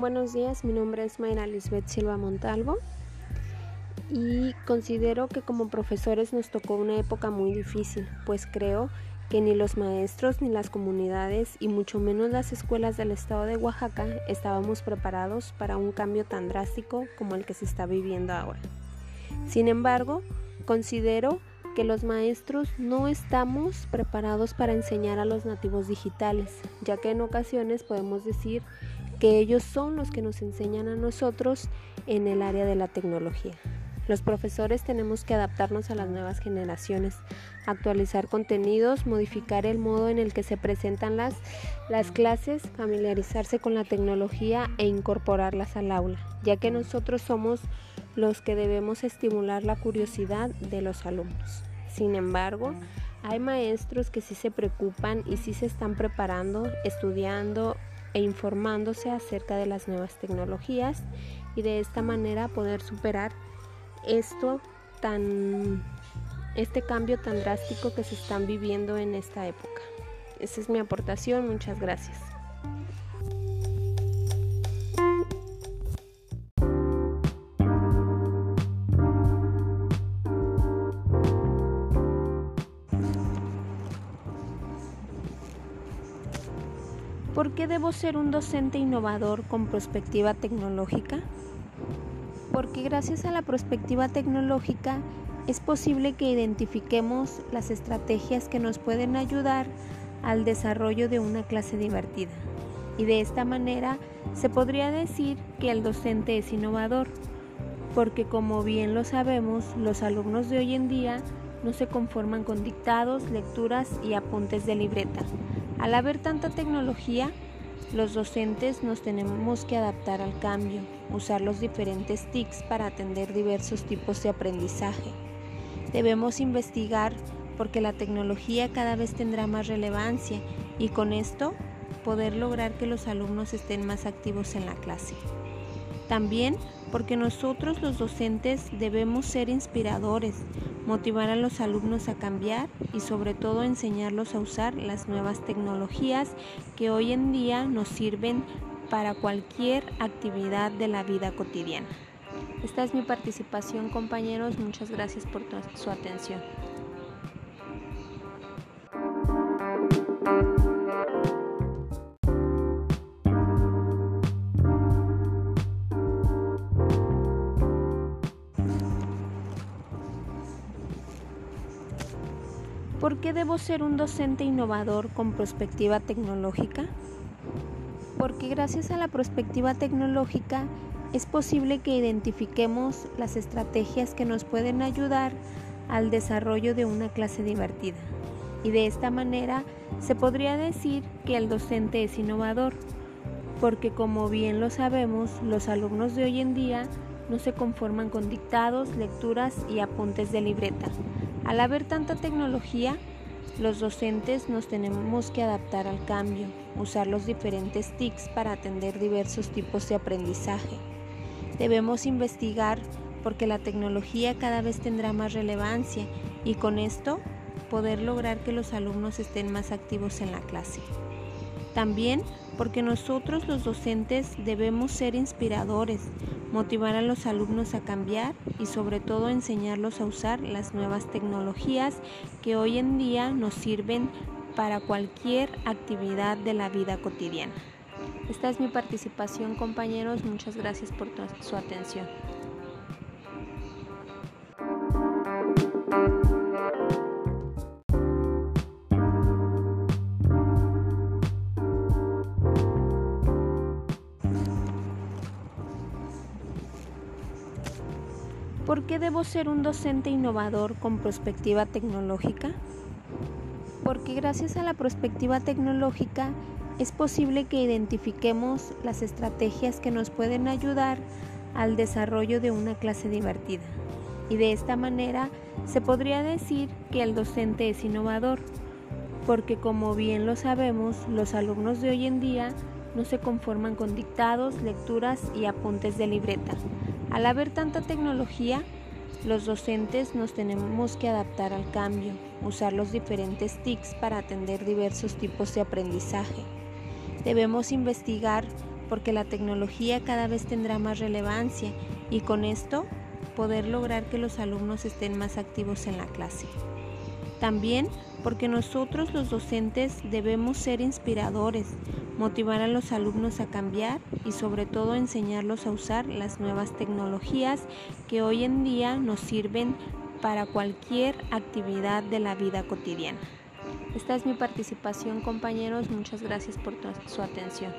Buenos días, mi nombre es Mayra Lisbeth Silva Montalvo y considero que como profesores nos tocó una época muy difícil, pues creo que ni los maestros ni las comunidades y mucho menos las escuelas del estado de Oaxaca estábamos preparados para un cambio tan drástico como el que se está viviendo ahora. Sin embargo, considero que los maestros no estamos preparados para enseñar a los nativos digitales, ya que en ocasiones podemos decir que ellos son los que nos enseñan a nosotros en el área de la tecnología. Los profesores tenemos que adaptarnos a las nuevas generaciones, actualizar contenidos, modificar el modo en el que se presentan las, las clases, familiarizarse con la tecnología e incorporarlas al aula, ya que nosotros somos los que debemos estimular la curiosidad de los alumnos. Sin embargo, hay maestros que sí se preocupan y sí se están preparando, estudiando e informándose acerca de las nuevas tecnologías y de esta manera poder superar esto tan este cambio tan drástico que se están viviendo en esta época. Esa es mi aportación, muchas gracias. ¿Por qué debo ser un docente innovador con perspectiva tecnológica? porque gracias a la perspectiva tecnológica es posible que identifiquemos las estrategias que nos pueden ayudar al desarrollo de una clase divertida. Y de esta manera se podría decir que el docente es innovador, porque como bien lo sabemos, los alumnos de hoy en día no se conforman con dictados, lecturas y apuntes de libreta. Al haber tanta tecnología, los docentes nos tenemos que adaptar al cambio, usar los diferentes TICs para atender diversos tipos de aprendizaje. Debemos investigar porque la tecnología cada vez tendrá más relevancia y con esto poder lograr que los alumnos estén más activos en la clase. También porque nosotros los docentes debemos ser inspiradores, motivar a los alumnos a cambiar y sobre todo enseñarlos a usar las nuevas tecnologías que hoy en día nos sirven para cualquier actividad de la vida cotidiana. Esta es mi participación compañeros, muchas gracias por su atención. ¿Por qué debo ser un docente innovador con perspectiva tecnológica? Porque gracias a la perspectiva tecnológica es posible que identifiquemos las estrategias que nos pueden ayudar al desarrollo de una clase divertida. Y de esta manera se podría decir que el docente es innovador, porque como bien lo sabemos, los alumnos de hoy en día no se conforman con dictados, lecturas y apuntes de libreta al haber tanta tecnología, los docentes nos tenemos que adaptar al cambio, usar los diferentes TICs para atender diversos tipos de aprendizaje. Debemos investigar porque la tecnología cada vez tendrá más relevancia y con esto poder lograr que los alumnos estén más activos en la clase. También porque nosotros los docentes debemos ser inspiradores, motivar a los alumnos a cambiar y sobre todo enseñarlos a usar las nuevas tecnologías que hoy en día nos sirven para cualquier actividad de la vida cotidiana. Esta es mi participación compañeros, muchas gracias por su atención. ¿Por qué debo ser un docente innovador con perspectiva tecnológica? Porque gracias a la perspectiva tecnológica es posible que identifiquemos las estrategias que nos pueden ayudar al desarrollo de una clase divertida. Y de esta manera se podría decir que el docente es innovador, porque como bien lo sabemos, los alumnos de hoy en día no se conforman con dictados, lecturas y apuntes de libreta. Al haber tanta tecnología, los docentes nos tenemos que adaptar al cambio, usar los diferentes TICs para atender diversos tipos de aprendizaje. Debemos investigar porque la tecnología cada vez tendrá más relevancia y con esto poder lograr que los alumnos estén más activos en la clase. También porque nosotros los docentes debemos ser inspiradores, motivar a los alumnos a cambiar y sobre todo enseñarlos a usar las nuevas tecnologías que hoy en día nos sirven para cualquier actividad de la vida cotidiana. Esta es mi participación compañeros, muchas gracias por su atención.